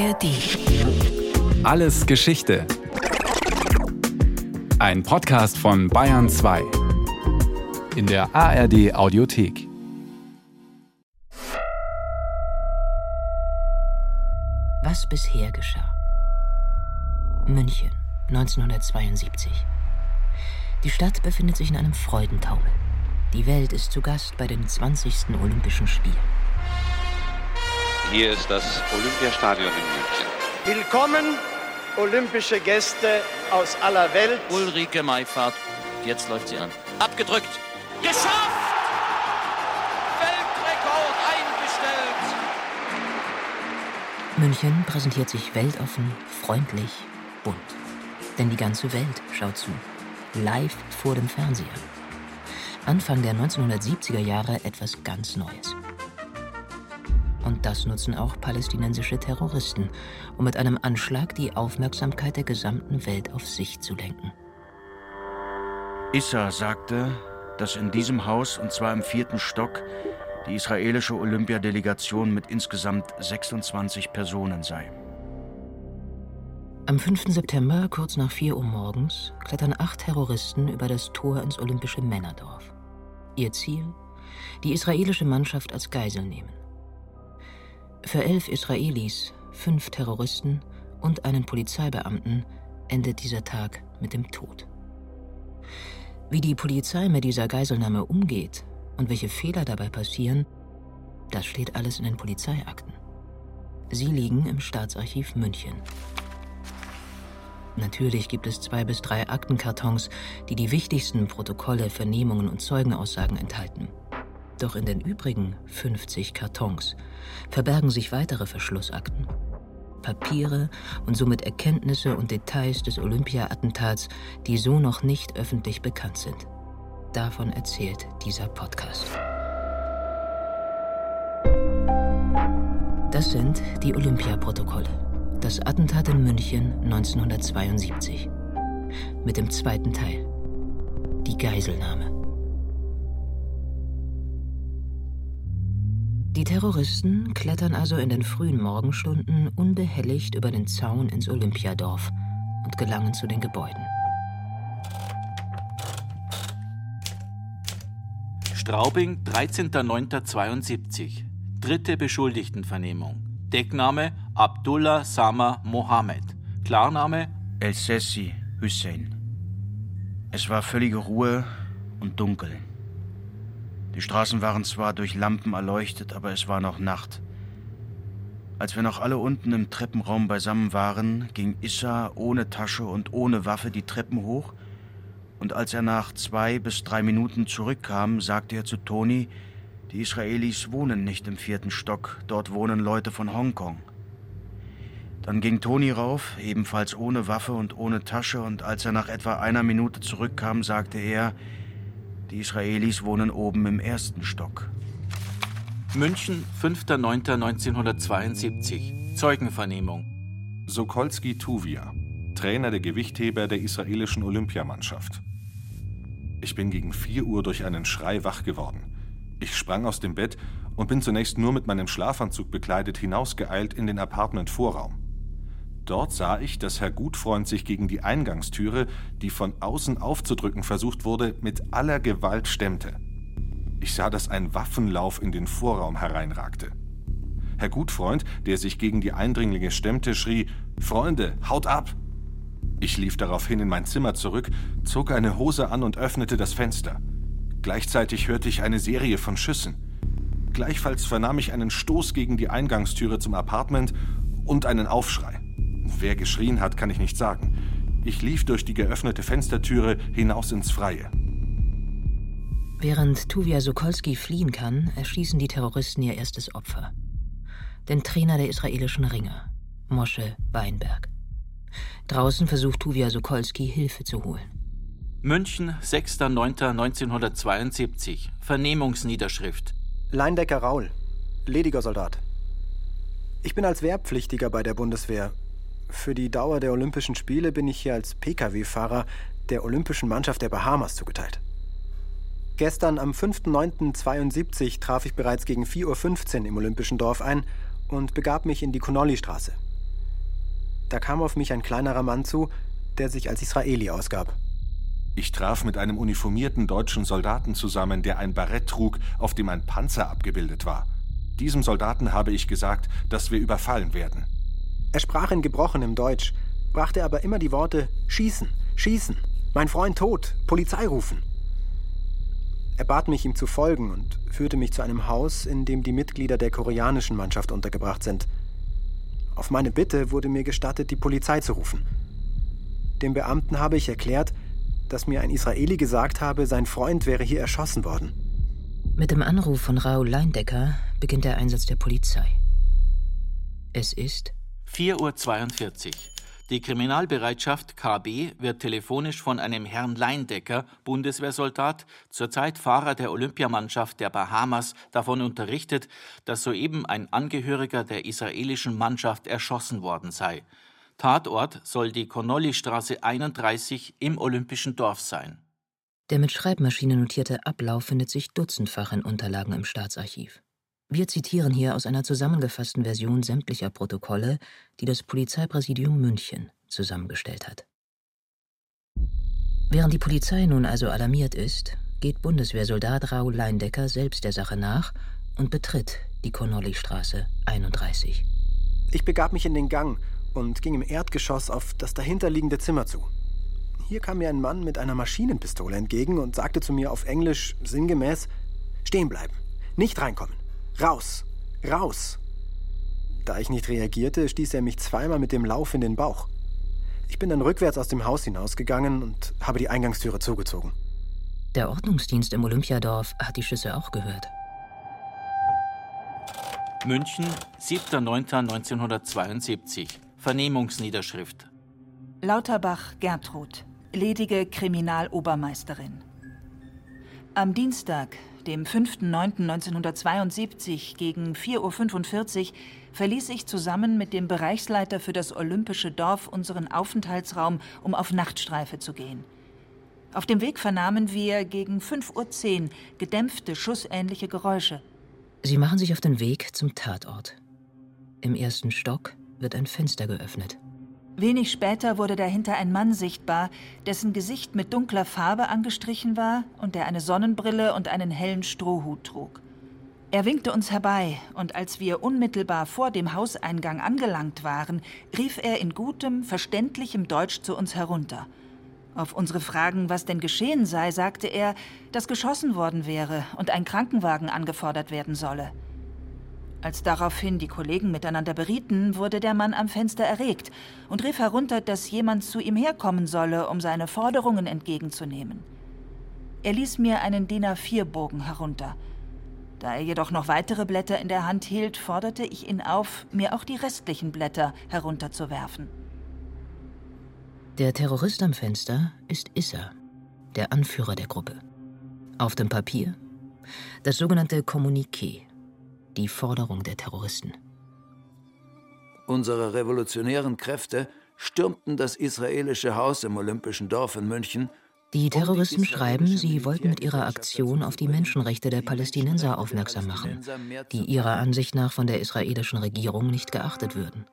ARD. Alles Geschichte. Ein Podcast von Bayern 2. In der ARD Audiothek. Was bisher geschah. München, 1972. Die Stadt befindet sich in einem Freudentaumel. Die Welt ist zu Gast bei den 20. Olympischen Spielen. Hier ist das Olympiastadion in München. Willkommen, olympische Gäste aus aller Welt. Ulrike Meifahrt, jetzt läuft sie an. Abgedrückt. Geschafft! Weltrekord eingestellt! München präsentiert sich weltoffen, freundlich, bunt. Denn die ganze Welt schaut zu. Live vor dem Fernseher. Anfang der 1970er Jahre etwas ganz Neues. Und das nutzen auch palästinensische Terroristen, um mit einem Anschlag die Aufmerksamkeit der gesamten Welt auf sich zu lenken. Issa sagte, dass in diesem Haus, und zwar im vierten Stock, die israelische Olympiadelegation mit insgesamt 26 Personen sei. Am 5. September, kurz nach 4 Uhr morgens, klettern acht Terroristen über das Tor ins olympische Männerdorf. Ihr Ziel? Die israelische Mannschaft als Geisel nehmen. Für elf Israelis, fünf Terroristen und einen Polizeibeamten endet dieser Tag mit dem Tod. Wie die Polizei mit dieser Geiselnahme umgeht und welche Fehler dabei passieren, das steht alles in den Polizeiakten. Sie liegen im Staatsarchiv München. Natürlich gibt es zwei bis drei Aktenkartons, die die wichtigsten Protokolle, Vernehmungen und Zeugenaussagen enthalten. Doch in den übrigen 50 Kartons verbergen sich weitere Verschlussakten. Papiere und somit Erkenntnisse und Details des Olympia-Attentats, die so noch nicht öffentlich bekannt sind. Davon erzählt dieser Podcast. Das sind die Olympia-Protokolle. Das Attentat in München 1972. Mit dem zweiten Teil. Die Geiselnahme. Die Terroristen klettern also in den frühen Morgenstunden unbehelligt über den Zaun ins Olympiadorf und gelangen zu den Gebäuden. Straubing, 13.09.72. Dritte Beschuldigtenvernehmung. Deckname Abdullah Sama Mohammed. Klarname El Sessi Hussein. Es war völlige Ruhe und dunkel. Die Straßen waren zwar durch Lampen erleuchtet, aber es war noch Nacht. Als wir noch alle unten im Treppenraum beisammen waren, ging Issa ohne Tasche und ohne Waffe die Treppen hoch, und als er nach zwei bis drei Minuten zurückkam, sagte er zu Toni, die Israelis wohnen nicht im vierten Stock, dort wohnen Leute von Hongkong. Dann ging Toni rauf, ebenfalls ohne Waffe und ohne Tasche, und als er nach etwa einer Minute zurückkam, sagte er, die Israelis wohnen oben im ersten Stock. München, 5.9.1972. Zeugenvernehmung. Sokolski Tuvia, Trainer der Gewichtheber der israelischen Olympiamannschaft. Ich bin gegen 4 Uhr durch einen Schrei wach geworden. Ich sprang aus dem Bett und bin zunächst nur mit meinem Schlafanzug bekleidet hinausgeeilt in den Apartment-Vorraum. Dort sah ich, dass Herr Gutfreund sich gegen die Eingangstüre, die von außen aufzudrücken versucht wurde, mit aller Gewalt stemmte. Ich sah, dass ein Waffenlauf in den Vorraum hereinragte. Herr Gutfreund, der sich gegen die Eindringlinge stemmte, schrie: Freunde, haut ab! Ich lief daraufhin in mein Zimmer zurück, zog eine Hose an und öffnete das Fenster. Gleichzeitig hörte ich eine Serie von Schüssen. Gleichfalls vernahm ich einen Stoß gegen die Eingangstüre zum Apartment und einen Aufschrei. Wer geschrien hat, kann ich nicht sagen. Ich lief durch die geöffnete Fenstertüre hinaus ins Freie. Während Tuvia Sokolski fliehen kann, erschießen die Terroristen ihr erstes Opfer. Den Trainer der israelischen Ringer, Moshe Weinberg. Draußen versucht Tuvia Sokolski Hilfe zu holen. München, 6.9.1972. Vernehmungsniederschrift. Leindecker Raul, lediger Soldat. Ich bin als Wehrpflichtiger bei der Bundeswehr. Für die Dauer der Olympischen Spiele bin ich hier als Pkw-Fahrer der Olympischen Mannschaft der Bahamas zugeteilt. Gestern am 5.9.72 traf ich bereits gegen 4.15 Uhr im Olympischen Dorf ein und begab mich in die Connolly-Straße. Da kam auf mich ein kleinerer Mann zu, der sich als Israeli ausgab. Ich traf mit einem uniformierten deutschen Soldaten zusammen, der ein Barett trug, auf dem ein Panzer abgebildet war. Diesem Soldaten habe ich gesagt, dass wir überfallen werden. Er sprach in gebrochenem Deutsch, brachte aber immer die Worte Schießen, Schießen, mein Freund tot, Polizei rufen. Er bat mich, ihm zu folgen und führte mich zu einem Haus, in dem die Mitglieder der koreanischen Mannschaft untergebracht sind. Auf meine Bitte wurde mir gestattet, die Polizei zu rufen. Dem Beamten habe ich erklärt, dass mir ein Israeli gesagt habe, sein Freund wäre hier erschossen worden. Mit dem Anruf von Raoul Leindecker beginnt der Einsatz der Polizei. Es ist 4.42 Uhr. Die Kriminalbereitschaft KB wird telefonisch von einem Herrn Leindecker, Bundeswehrsoldat, zurzeit Fahrer der Olympiamannschaft der Bahamas, davon unterrichtet, dass soeben ein Angehöriger der israelischen Mannschaft erschossen worden sei. Tatort soll die Connolly-Straße 31 im Olympischen Dorf sein. Der mit Schreibmaschine notierte Ablauf findet sich dutzendfach in Unterlagen im Staatsarchiv. Wir zitieren hier aus einer zusammengefassten Version sämtlicher Protokolle, die das Polizeipräsidium München zusammengestellt hat. Während die Polizei nun also alarmiert ist, geht Bundeswehrsoldat Raoul Leindecker selbst der Sache nach und betritt die Connolly-Straße 31. Ich begab mich in den Gang und ging im Erdgeschoss auf das dahinterliegende Zimmer zu. Hier kam mir ein Mann mit einer Maschinenpistole entgegen und sagte zu mir auf Englisch sinngemäß: Stehen bleiben, nicht reinkommen. Raus! Raus! Da ich nicht reagierte, stieß er mich zweimal mit dem Lauf in den Bauch. Ich bin dann rückwärts aus dem Haus hinausgegangen und habe die Eingangstüre zugezogen. Der Ordnungsdienst im Olympiadorf hat die Schüsse auch gehört. München, 7.9.1972. Vernehmungsniederschrift. Lauterbach Gertrud, ledige Kriminalobermeisterin. Am Dienstag, dem 5.9.1972 gegen 4.45 Uhr verließ ich zusammen mit dem Bereichsleiter für das Olympische Dorf unseren Aufenthaltsraum, um auf Nachtstreife zu gehen. Auf dem Weg vernahmen wir gegen 5.10 Uhr gedämpfte, schussähnliche Geräusche. Sie machen sich auf den Weg zum Tatort. Im ersten Stock wird ein Fenster geöffnet. Wenig später wurde dahinter ein Mann sichtbar, dessen Gesicht mit dunkler Farbe angestrichen war und der eine Sonnenbrille und einen hellen Strohhut trug. Er winkte uns herbei, und als wir unmittelbar vor dem Hauseingang angelangt waren, rief er in gutem, verständlichem Deutsch zu uns herunter. Auf unsere Fragen, was denn geschehen sei, sagte er, dass geschossen worden wäre und ein Krankenwagen angefordert werden solle. Als daraufhin die Kollegen miteinander berieten, wurde der Mann am Fenster erregt und rief herunter, dass jemand zu ihm herkommen solle, um seine Forderungen entgegenzunehmen. Er ließ mir einen DIN A4-Bogen herunter. Da er jedoch noch weitere Blätter in der Hand hielt, forderte ich ihn auf, mir auch die restlichen Blätter herunterzuwerfen. Der Terrorist am Fenster ist Issa, der Anführer der Gruppe. Auf dem Papier das sogenannte Kommuniqué, die Forderung der Terroristen. Unsere revolutionären Kräfte stürmten das israelische Haus im Olympischen Dorf in München. Die Terroristen schreiben, sie wollten mit ihrer Aktion auf die Menschenrechte der Palästinenser aufmerksam machen, die ihrer Ansicht nach von der israelischen Regierung nicht geachtet würden.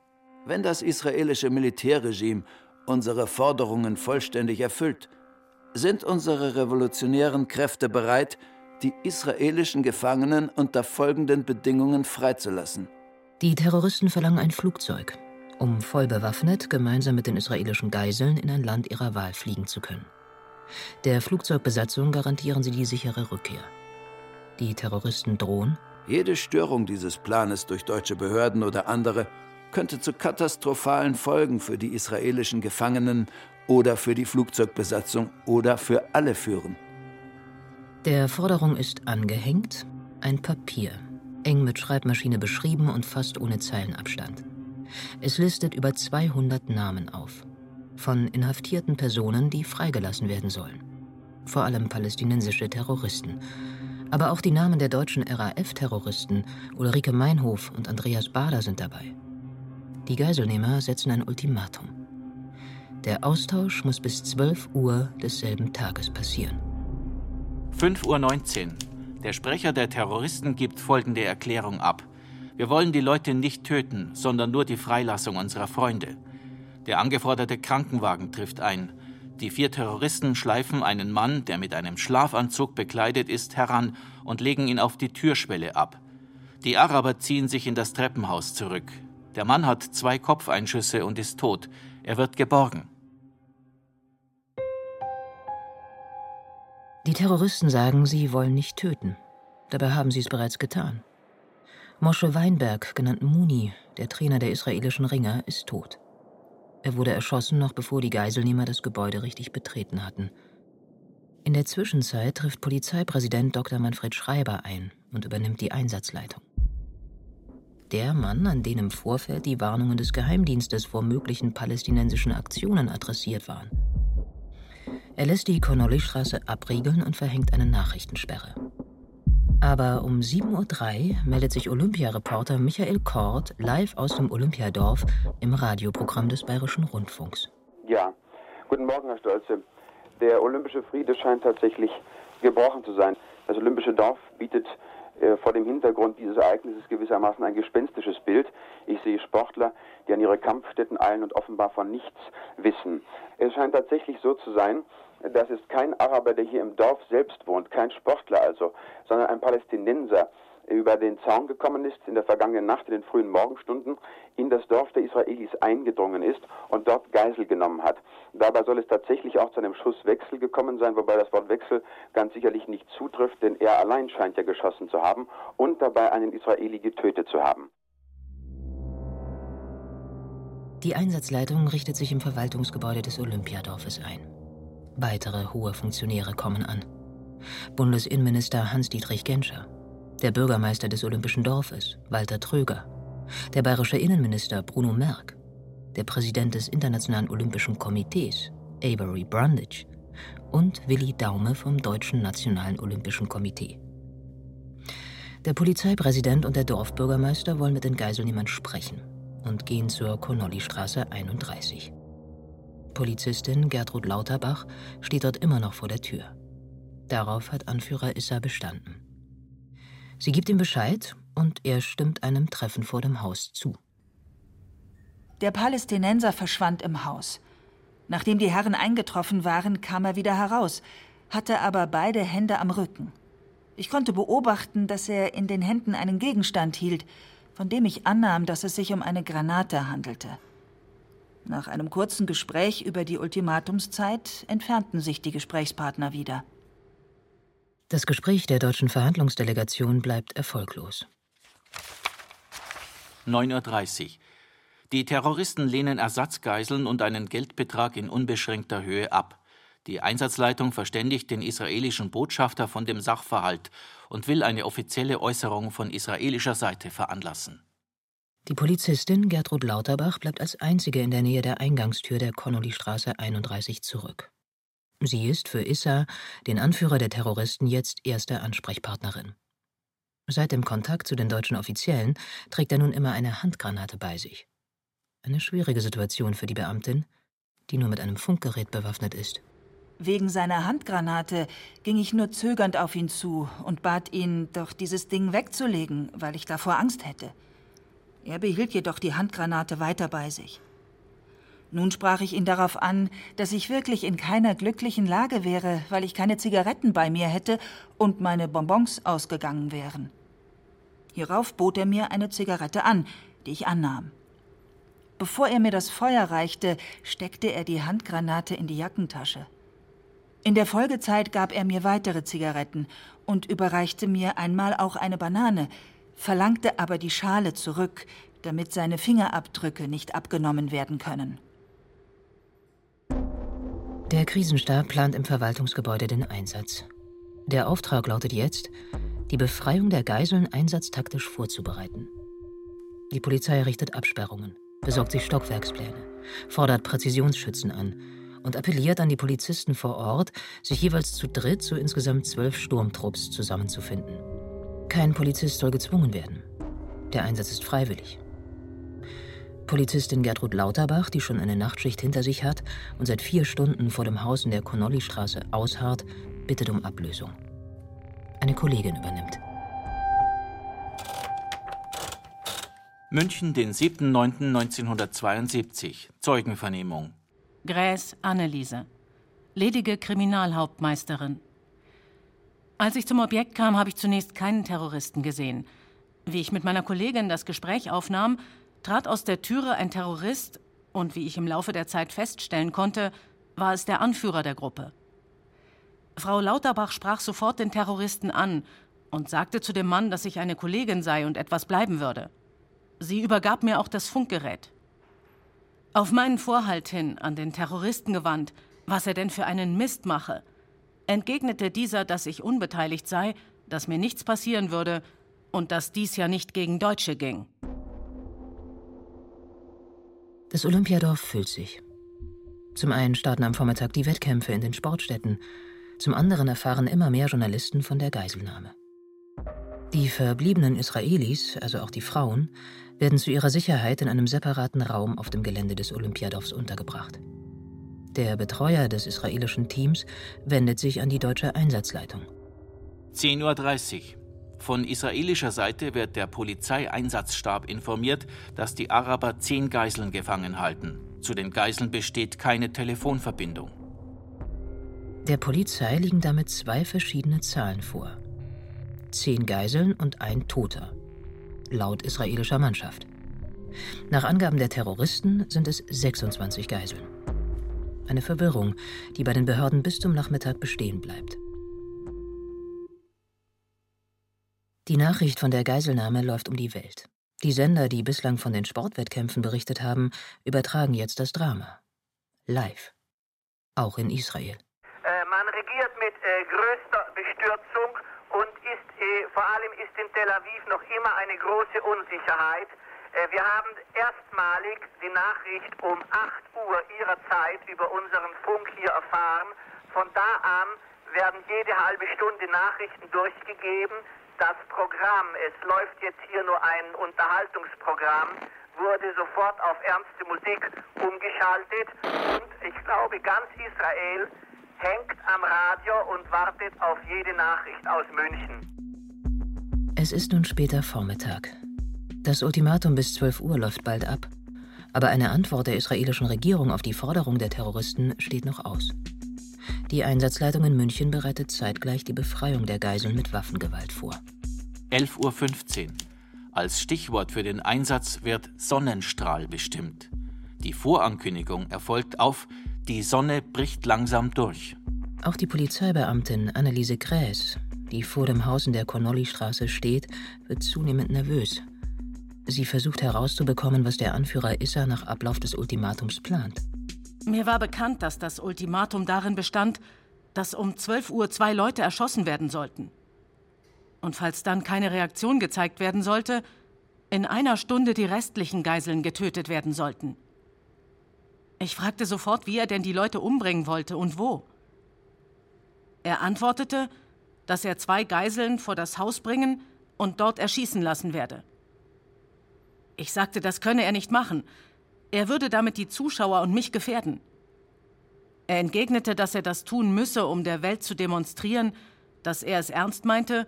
Wenn das israelische Militärregime unsere Forderungen vollständig erfüllt, sind unsere revolutionären Kräfte bereit, die israelischen Gefangenen unter folgenden Bedingungen freizulassen. Die Terroristen verlangen ein Flugzeug, um voll bewaffnet gemeinsam mit den israelischen Geiseln in ein Land ihrer Wahl fliegen zu können. Der Flugzeugbesatzung garantieren sie die sichere Rückkehr. Die Terroristen drohen, jede Störung dieses Planes durch deutsche Behörden oder andere könnte zu katastrophalen Folgen für die israelischen Gefangenen oder für die Flugzeugbesatzung oder für alle führen. Der Forderung ist angehängt ein Papier, eng mit Schreibmaschine beschrieben und fast ohne Zeilenabstand. Es listet über 200 Namen auf. Von inhaftierten Personen, die freigelassen werden sollen. Vor allem palästinensische Terroristen. Aber auch die Namen der deutschen RAF-Terroristen Ulrike Meinhof und Andreas Bader sind dabei. Die Geiselnehmer setzen ein Ultimatum. Der Austausch muss bis 12 Uhr desselben Tages passieren. 5.19 Uhr. Der Sprecher der Terroristen gibt folgende Erklärung ab. Wir wollen die Leute nicht töten, sondern nur die Freilassung unserer Freunde. Der angeforderte Krankenwagen trifft ein. Die vier Terroristen schleifen einen Mann, der mit einem Schlafanzug bekleidet ist, heran und legen ihn auf die Türschwelle ab. Die Araber ziehen sich in das Treppenhaus zurück. Der Mann hat zwei Kopfeinschüsse und ist tot. Er wird geborgen. Die Terroristen sagen, sie wollen nicht töten. Dabei haben sie es bereits getan. Mosche Weinberg, genannt Muni, der Trainer der israelischen Ringer, ist tot. Er wurde erschossen, noch bevor die Geiselnehmer das Gebäude richtig betreten hatten. In der Zwischenzeit trifft Polizeipräsident Dr. Manfred Schreiber ein und übernimmt die Einsatzleitung. Der Mann, an den im Vorfeld die Warnungen des Geheimdienstes vor möglichen palästinensischen Aktionen adressiert waren. Er lässt die Connolly-Straße abriegeln und verhängt eine Nachrichtensperre. Aber um 7.03 Uhr meldet sich Olympiareporter Michael Kort live aus dem Olympiadorf im Radioprogramm des Bayerischen Rundfunks. Ja, guten Morgen, Herr Stolze. Der olympische Friede scheint tatsächlich gebrochen zu sein. Das olympische Dorf bietet vor dem Hintergrund dieses Ereignisses gewissermaßen ein gespenstisches Bild. Ich sehe Sportler, die an ihre Kampfstätten eilen und offenbar von nichts wissen. Es scheint tatsächlich so zu sein, das ist kein Araber, der hier im Dorf selbst wohnt, kein Sportler also, sondern ein Palästinenser über den Zaun gekommen ist, in der vergangenen Nacht, in den frühen Morgenstunden, in das Dorf der Israelis eingedrungen ist und dort Geisel genommen hat. Dabei soll es tatsächlich auch zu einem Schusswechsel gekommen sein, wobei das Wort Wechsel ganz sicherlich nicht zutrifft, denn er allein scheint ja geschossen zu haben und dabei einen Israeli getötet zu haben. Die Einsatzleitung richtet sich im Verwaltungsgebäude des Olympiadorfes ein. Weitere hohe Funktionäre kommen an. Bundesinnenminister Hans-Dietrich Genscher, der Bürgermeister des Olympischen Dorfes, Walter Tröger, der bayerische Innenminister Bruno Merck, der Präsident des Internationalen Olympischen Komitees, Avery Brundage, und Willi Daume vom Deutschen Nationalen Olympischen Komitee. Der Polizeipräsident und der Dorfbürgermeister wollen mit den Geiselnehmern sprechen und gehen zur Connolly-Straße 31. Polizistin Gertrud Lauterbach steht dort immer noch vor der Tür. Darauf hat Anführer Issa bestanden. Sie gibt ihm Bescheid und er stimmt einem Treffen vor dem Haus zu. Der Palästinenser verschwand im Haus. Nachdem die Herren eingetroffen waren, kam er wieder heraus, hatte aber beide Hände am Rücken. Ich konnte beobachten, dass er in den Händen einen Gegenstand hielt, von dem ich annahm, dass es sich um eine Granate handelte. Nach einem kurzen Gespräch über die Ultimatumszeit entfernten sich die Gesprächspartner wieder. Das Gespräch der deutschen Verhandlungsdelegation bleibt erfolglos. 9.30 Uhr. Die Terroristen lehnen Ersatzgeiseln und einen Geldbetrag in unbeschränkter Höhe ab. Die Einsatzleitung verständigt den israelischen Botschafter von dem Sachverhalt und will eine offizielle Äußerung von israelischer Seite veranlassen. Die Polizistin Gertrud Lauterbach bleibt als einzige in der Nähe der Eingangstür der Connolly-Straße 31 zurück. Sie ist für Issa, den Anführer der Terroristen, jetzt erste Ansprechpartnerin. Seit dem Kontakt zu den deutschen Offiziellen trägt er nun immer eine Handgranate bei sich. Eine schwierige Situation für die Beamtin, die nur mit einem Funkgerät bewaffnet ist. Wegen seiner Handgranate ging ich nur zögernd auf ihn zu und bat ihn, doch dieses Ding wegzulegen, weil ich davor Angst hätte. Er behielt jedoch die Handgranate weiter bei sich. Nun sprach ich ihn darauf an, dass ich wirklich in keiner glücklichen Lage wäre, weil ich keine Zigaretten bei mir hätte und meine Bonbons ausgegangen wären. Hierauf bot er mir eine Zigarette an, die ich annahm. Bevor er mir das Feuer reichte, steckte er die Handgranate in die Jackentasche. In der Folgezeit gab er mir weitere Zigaretten und überreichte mir einmal auch eine Banane, verlangte aber die Schale zurück, damit seine Fingerabdrücke nicht abgenommen werden können. Der Krisenstab plant im Verwaltungsgebäude den Einsatz. Der Auftrag lautet jetzt, die Befreiung der Geiseln einsatztaktisch vorzubereiten. Die Polizei errichtet Absperrungen, besorgt sich Stockwerkspläne, fordert Präzisionsschützen an und appelliert an die Polizisten vor Ort, sich jeweils zu dritt zu insgesamt zwölf Sturmtrupps zusammenzufinden. Kein Polizist soll gezwungen werden. Der Einsatz ist freiwillig. Polizistin Gertrud Lauterbach, die schon eine Nachtschicht hinter sich hat und seit vier Stunden vor dem Haus in der Connolly-Straße ausharrt, bittet um Ablösung. Eine Kollegin übernimmt. München, den 7.9.1972. Zeugenvernehmung. Gräß Anneliese. Ledige Kriminalhauptmeisterin. Als ich zum Objekt kam, habe ich zunächst keinen Terroristen gesehen. Wie ich mit meiner Kollegin das Gespräch aufnahm, trat aus der Türe ein Terrorist und wie ich im Laufe der Zeit feststellen konnte, war es der Anführer der Gruppe. Frau Lauterbach sprach sofort den Terroristen an und sagte zu dem Mann, dass ich eine Kollegin sei und etwas bleiben würde. Sie übergab mir auch das Funkgerät. Auf meinen Vorhalt hin, an den Terroristen gewandt, was er denn für einen Mist mache, entgegnete dieser, dass ich unbeteiligt sei, dass mir nichts passieren würde und dass dies ja nicht gegen Deutsche ging. Das Olympiadorf füllt sich. Zum einen starten am Vormittag die Wettkämpfe in den Sportstätten, zum anderen erfahren immer mehr Journalisten von der Geiselnahme. Die verbliebenen Israelis, also auch die Frauen, werden zu ihrer Sicherheit in einem separaten Raum auf dem Gelände des Olympiadorfs untergebracht. Der Betreuer des israelischen Teams wendet sich an die deutsche Einsatzleitung. 10.30 Uhr. Von israelischer Seite wird der Polizeieinsatzstab informiert, dass die Araber zehn Geiseln gefangen halten. Zu den Geiseln besteht keine Telefonverbindung. Der Polizei liegen damit zwei verschiedene Zahlen vor. Zehn Geiseln und ein Toter. Laut israelischer Mannschaft. Nach Angaben der Terroristen sind es 26 Geiseln. Eine Verwirrung, die bei den Behörden bis zum Nachmittag bestehen bleibt. Die Nachricht von der Geiselnahme läuft um die Welt. Die Sender, die bislang von den Sportwettkämpfen berichtet haben, übertragen jetzt das Drama. Live. Auch in Israel. Äh, man regiert mit äh, größter Bestürzung und ist, äh, vor allem ist in Tel Aviv noch immer eine große Unsicherheit. Äh, wir haben erstmalig die Nachricht um 8 Uhr Ihrer Zeit über unseren Funk hier erfahren. Von da an werden jede halbe Stunde Nachrichten durchgegeben das Programm, es läuft jetzt hier nur ein Unterhaltungsprogramm, wurde sofort auf ernste Musik umgeschaltet und ich glaube, ganz Israel hängt am Radio und wartet auf jede Nachricht aus München. Es ist nun später Vormittag. Das Ultimatum bis 12 Uhr läuft bald ab. Aber eine Antwort der israelischen Regierung auf die Forderung der Terroristen steht noch aus. Die Einsatzleitung in München bereitet zeitgleich die Befreiung der Geiseln mit Waffengewalt vor. 11.15 Uhr. Als Stichwort für den Einsatz wird Sonnenstrahl bestimmt. Die Vorankündigung erfolgt auf Die Sonne bricht langsam durch. Auch die Polizeibeamtin Anneliese Gräß, die vor dem Haus in der Connolly-Straße steht, wird zunehmend nervös. Sie versucht herauszubekommen, was der Anführer Issa nach Ablauf des Ultimatums plant. Mir war bekannt, dass das Ultimatum darin bestand, dass um 12 Uhr zwei Leute erschossen werden sollten. Und falls dann keine Reaktion gezeigt werden sollte, in einer Stunde die restlichen Geiseln getötet werden sollten. Ich fragte sofort, wie er denn die Leute umbringen wollte und wo. Er antwortete, dass er zwei Geiseln vor das Haus bringen und dort erschießen lassen werde. Ich sagte, das könne er nicht machen, er würde damit die Zuschauer und mich gefährden. Er entgegnete, dass er das tun müsse, um der Welt zu demonstrieren, dass er es ernst meinte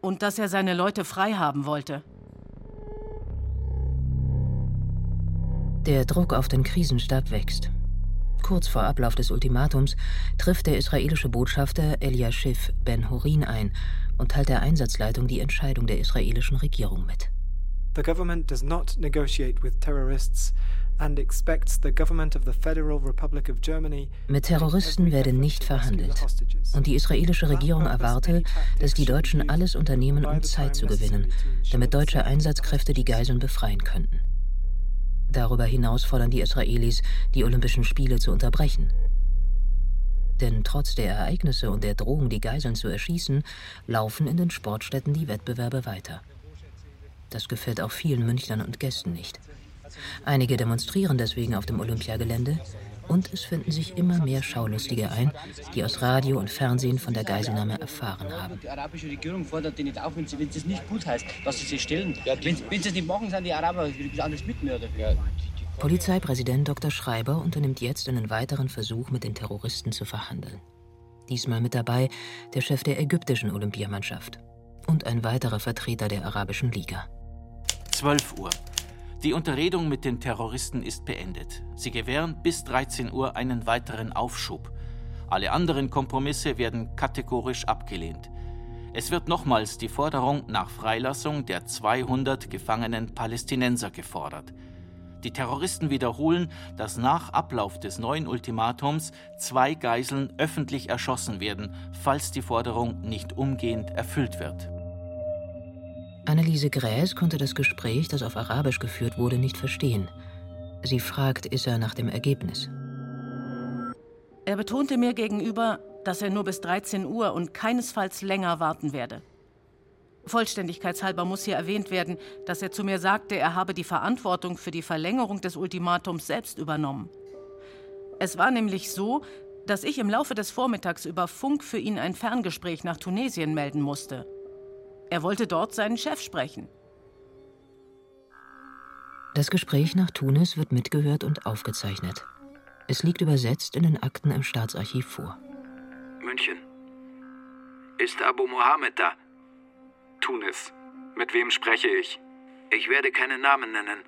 und dass er seine Leute frei haben wollte. Der Druck auf den Krisenstab wächst. Kurz vor Ablauf des Ultimatums trifft der israelische Botschafter Eliashiv Ben-Horin ein und teilt der Einsatzleitung die Entscheidung der israelischen Regierung mit. The government does not negotiate with terrorists mit Terroristen werde nicht verhandelt. Und die israelische Regierung erwarte, dass die Deutschen alles unternehmen, um Zeit zu gewinnen, damit deutsche Einsatzkräfte die Geiseln befreien könnten. Darüber hinaus fordern die Israelis, die Olympischen Spiele zu unterbrechen. Denn trotz der Ereignisse und der Drohung, die Geiseln zu erschießen, laufen in den Sportstätten die Wettbewerbe weiter. Das gefällt auch vielen Münchnern und Gästen nicht. Einige demonstrieren deswegen auf dem Olympiagelände und es finden sich immer mehr Schaulustige ein, die aus Radio und Fernsehen von der Geiselnahme erfahren haben. Die arabische Regierung fordert die nicht auf, wenn sie es nicht gut heißt, dass sie sich stellen. wenn, wenn sie es nicht machen, sind die Araber alles Mitmörder. Ja. Polizeipräsident Dr. Schreiber unternimmt jetzt einen weiteren Versuch, mit den Terroristen zu verhandeln. Diesmal mit dabei der Chef der ägyptischen Olympiamannschaft und ein weiterer Vertreter der Arabischen Liga. 12 Uhr. Die Unterredung mit den Terroristen ist beendet. Sie gewähren bis 13 Uhr einen weiteren Aufschub. Alle anderen Kompromisse werden kategorisch abgelehnt. Es wird nochmals die Forderung nach Freilassung der 200 gefangenen Palästinenser gefordert. Die Terroristen wiederholen, dass nach Ablauf des neuen Ultimatums zwei Geiseln öffentlich erschossen werden, falls die Forderung nicht umgehend erfüllt wird. Anneliese Gräß konnte das Gespräch, das auf Arabisch geführt wurde, nicht verstehen. Sie fragt Issa nach dem Ergebnis. Er betonte mir gegenüber, dass er nur bis 13 Uhr und keinesfalls länger warten werde. Vollständigkeitshalber muss hier erwähnt werden, dass er zu mir sagte, er habe die Verantwortung für die Verlängerung des Ultimatums selbst übernommen. Es war nämlich so, dass ich im Laufe des Vormittags über Funk für ihn ein Ferngespräch nach Tunesien melden musste. Er wollte dort seinen Chef sprechen. Das Gespräch nach Tunis wird mitgehört und aufgezeichnet. Es liegt übersetzt in den Akten im Staatsarchiv vor. München. Ist Abu Mohammed da? Tunis. Mit wem spreche ich? Ich werde keinen Namen nennen.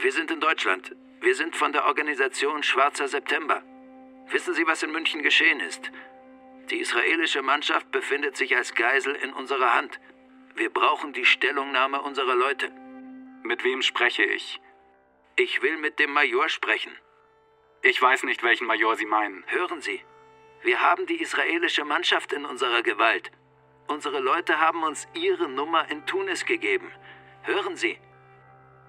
Wir sind in Deutschland. Wir sind von der Organisation Schwarzer September. Wissen Sie, was in München geschehen ist? Die israelische Mannschaft befindet sich als Geisel in unserer Hand. Wir brauchen die Stellungnahme unserer Leute. Mit wem spreche ich? Ich will mit dem Major sprechen. Ich weiß nicht, welchen Major Sie meinen. Hören Sie, wir haben die israelische Mannschaft in unserer Gewalt. Unsere Leute haben uns Ihre Nummer in Tunis gegeben. Hören Sie.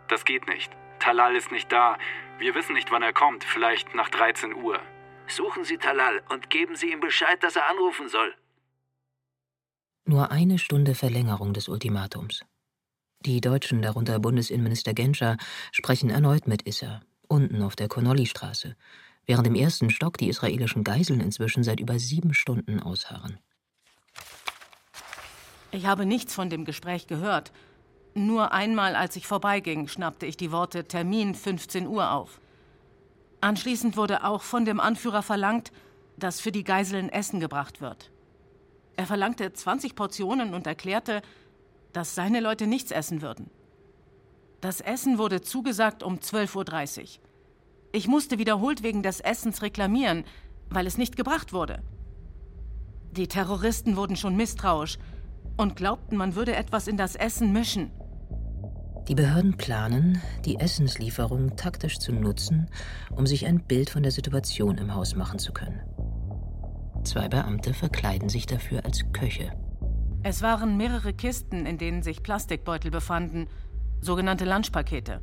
Das geht nicht. Talal ist nicht da. Wir wissen nicht, wann er kommt. Vielleicht nach 13 Uhr. Suchen Sie Talal und geben Sie ihm Bescheid, dass er anrufen soll. Nur eine Stunde Verlängerung des Ultimatums. Die Deutschen, darunter Bundesinnenminister Genscher, sprechen erneut mit Issa, unten auf der Connolly-Straße, während im ersten Stock die israelischen Geiseln inzwischen seit über sieben Stunden ausharren. Ich habe nichts von dem Gespräch gehört. Nur einmal, als ich vorbeiging, schnappte ich die Worte Termin 15 Uhr auf. Anschließend wurde auch von dem Anführer verlangt, dass für die Geiseln Essen gebracht wird. Er verlangte 20 Portionen und erklärte, dass seine Leute nichts essen würden. Das Essen wurde zugesagt um 12.30 Uhr. Ich musste wiederholt wegen des Essens reklamieren, weil es nicht gebracht wurde. Die Terroristen wurden schon misstrauisch und glaubten, man würde etwas in das Essen mischen. Die Behörden planen, die Essenslieferung taktisch zu nutzen, um sich ein Bild von der Situation im Haus machen zu können. Zwei Beamte verkleiden sich dafür als Köche. Es waren mehrere Kisten, in denen sich Plastikbeutel befanden, sogenannte Lunchpakete.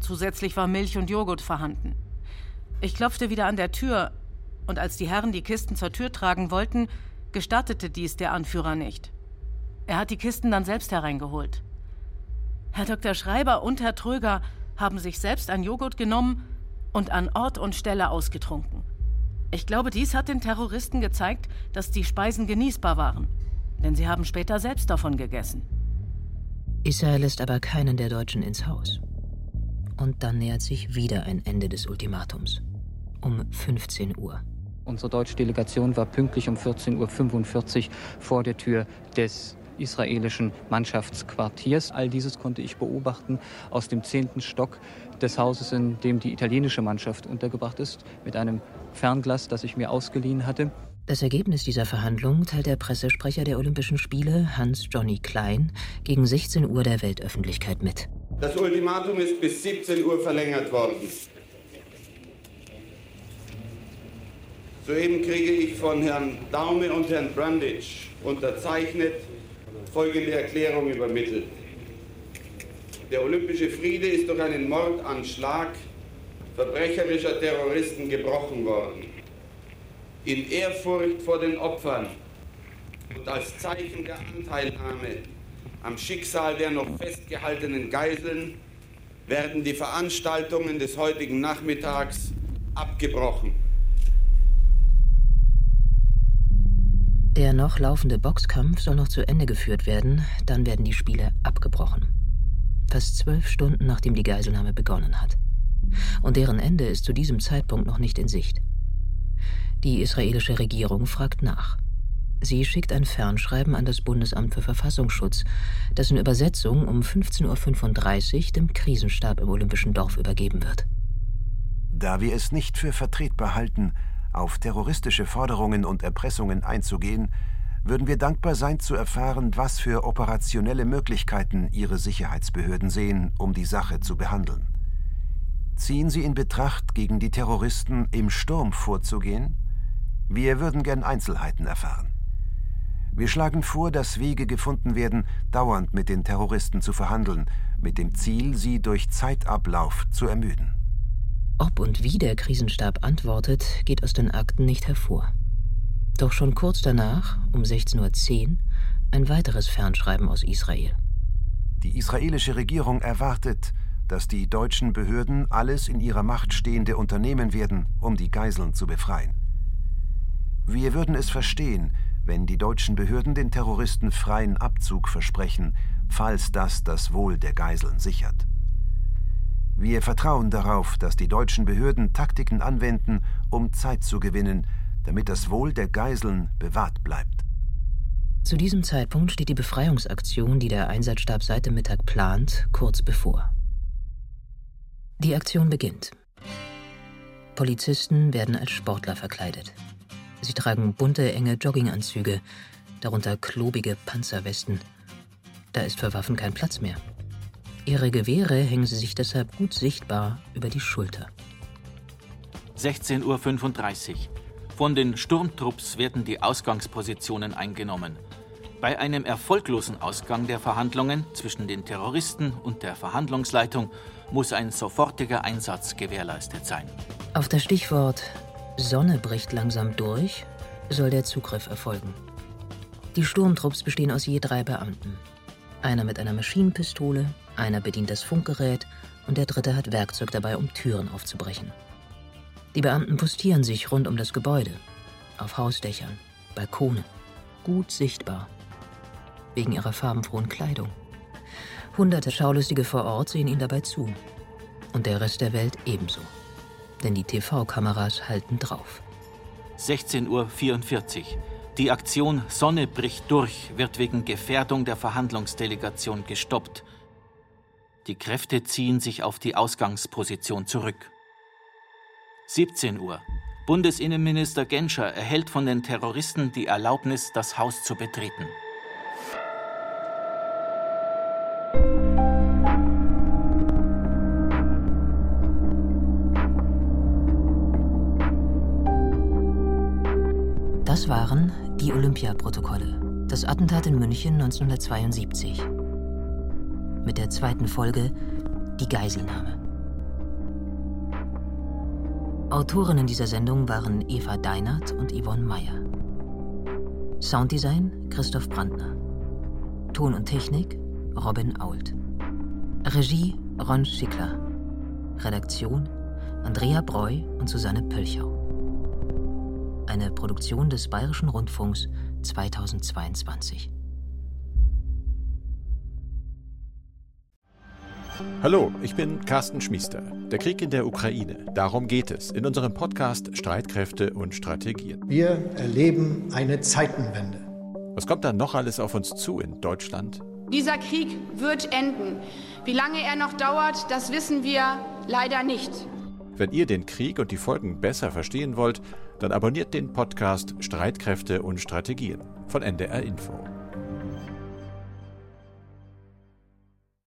Zusätzlich war Milch und Joghurt vorhanden. Ich klopfte wieder an der Tür, und als die Herren die Kisten zur Tür tragen wollten, gestattete dies der Anführer nicht. Er hat die Kisten dann selbst hereingeholt. Herr Dr. Schreiber und Herr Tröger haben sich selbst ein Joghurt genommen und an Ort und Stelle ausgetrunken. Ich glaube, dies hat den Terroristen gezeigt, dass die Speisen genießbar waren. Denn sie haben später selbst davon gegessen. Issa lässt aber keinen der Deutschen ins Haus. Und dann nähert sich wieder ein Ende des Ultimatums. Um 15 Uhr. Unsere deutsche Delegation war pünktlich um 14.45 Uhr vor der Tür des israelischen Mannschaftsquartiers. All dieses konnte ich beobachten aus dem zehnten Stock des Hauses, in dem die italienische Mannschaft untergebracht ist, mit einem Fernglas, das ich mir ausgeliehen hatte. Das Ergebnis dieser Verhandlung teilt der Pressesprecher der Olympischen Spiele, Hans Johnny Klein, gegen 16 Uhr der Weltöffentlichkeit mit. Das Ultimatum ist bis 17 Uhr verlängert worden. Soeben kriege ich von Herrn Daume und Herrn Brandage unterzeichnet folgende Erklärung übermittelt. Der olympische Friede ist durch einen Mordanschlag verbrecherischer Terroristen gebrochen worden. In Ehrfurcht vor den Opfern und als Zeichen der Anteilnahme am Schicksal der noch festgehaltenen Geiseln werden die Veranstaltungen des heutigen Nachmittags abgebrochen. Der noch laufende Boxkampf soll noch zu Ende geführt werden, dann werden die Spiele abgebrochen. Fast zwölf Stunden nachdem die Geiselnahme begonnen hat. Und deren Ende ist zu diesem Zeitpunkt noch nicht in Sicht. Die israelische Regierung fragt nach. Sie schickt ein Fernschreiben an das Bundesamt für Verfassungsschutz, dessen Übersetzung um 15.35 Uhr dem Krisenstab im Olympischen Dorf übergeben wird. Da wir es nicht für vertretbar halten, auf terroristische Forderungen und Erpressungen einzugehen, würden wir dankbar sein zu erfahren, was für operationelle Möglichkeiten Ihre Sicherheitsbehörden sehen, um die Sache zu behandeln. Ziehen Sie in Betracht, gegen die Terroristen im Sturm vorzugehen? Wir würden gern Einzelheiten erfahren. Wir schlagen vor, dass Wege gefunden werden, dauernd mit den Terroristen zu verhandeln, mit dem Ziel, sie durch Zeitablauf zu ermüden. Ob und wie der Krisenstab antwortet, geht aus den Akten nicht hervor. Doch schon kurz danach, um 16.10 Uhr, ein weiteres Fernschreiben aus Israel. Die israelische Regierung erwartet, dass die deutschen Behörden alles in ihrer Macht Stehende unternehmen werden, um die Geiseln zu befreien. Wir würden es verstehen, wenn die deutschen Behörden den Terroristen freien Abzug versprechen, falls das das Wohl der Geiseln sichert. Wir vertrauen darauf, dass die deutschen Behörden Taktiken anwenden, um Zeit zu gewinnen, damit das Wohl der Geiseln bewahrt bleibt. Zu diesem Zeitpunkt steht die Befreiungsaktion, die der Einsatzstab seit dem Mittag plant, kurz bevor. Die Aktion beginnt. Polizisten werden als Sportler verkleidet. Sie tragen bunte, enge Jogginganzüge, darunter klobige Panzerwesten. Da ist für Waffen kein Platz mehr. Ihre Gewehre hängen sie sich deshalb gut sichtbar über die Schulter. 16.35 Uhr. Von den Sturmtrupps werden die Ausgangspositionen eingenommen. Bei einem erfolglosen Ausgang der Verhandlungen zwischen den Terroristen und der Verhandlungsleitung muss ein sofortiger Einsatz gewährleistet sein. Auf das Stichwort Sonne bricht langsam durch, soll der Zugriff erfolgen. Die Sturmtrupps bestehen aus je drei Beamten. Einer mit einer Maschinenpistole, einer bedient das Funkgerät und der dritte hat Werkzeug dabei, um Türen aufzubrechen. Die Beamten postieren sich rund um das Gebäude, auf Hausdächern, Balkone, gut sichtbar, wegen ihrer farbenfrohen Kleidung. Hunderte Schaulustige vor Ort sehen ihnen dabei zu. Und der Rest der Welt ebenso denn die TV-Kameras halten drauf. 16.44 Uhr. Die Aktion Sonne bricht durch wird wegen Gefährdung der Verhandlungsdelegation gestoppt. Die Kräfte ziehen sich auf die Ausgangsposition zurück. 17 Uhr. Bundesinnenminister Genscher erhält von den Terroristen die Erlaubnis, das Haus zu betreten. Das waren die Olympiaprotokolle, das Attentat in München 1972. Mit der zweiten Folge Die Geiselnahme. Autorinnen dieser Sendung waren Eva Deinert und Yvonne Meyer. Sounddesign Christoph Brandner. Ton und Technik Robin Ault. Regie Ron Schickler. Redaktion Andrea Breu und Susanne Pölchau eine Produktion des Bayerischen Rundfunks 2022. Hallo, ich bin Carsten Schmiester. Der Krieg in der Ukraine, darum geht es in unserem Podcast Streitkräfte und Strategien. Wir erleben eine Zeitenwende. Was kommt da noch alles auf uns zu in Deutschland? Dieser Krieg wird enden. Wie lange er noch dauert, das wissen wir leider nicht. Wenn ihr den Krieg und die Folgen besser verstehen wollt, dann abonniert den Podcast Streitkräfte und Strategien von NDR Info.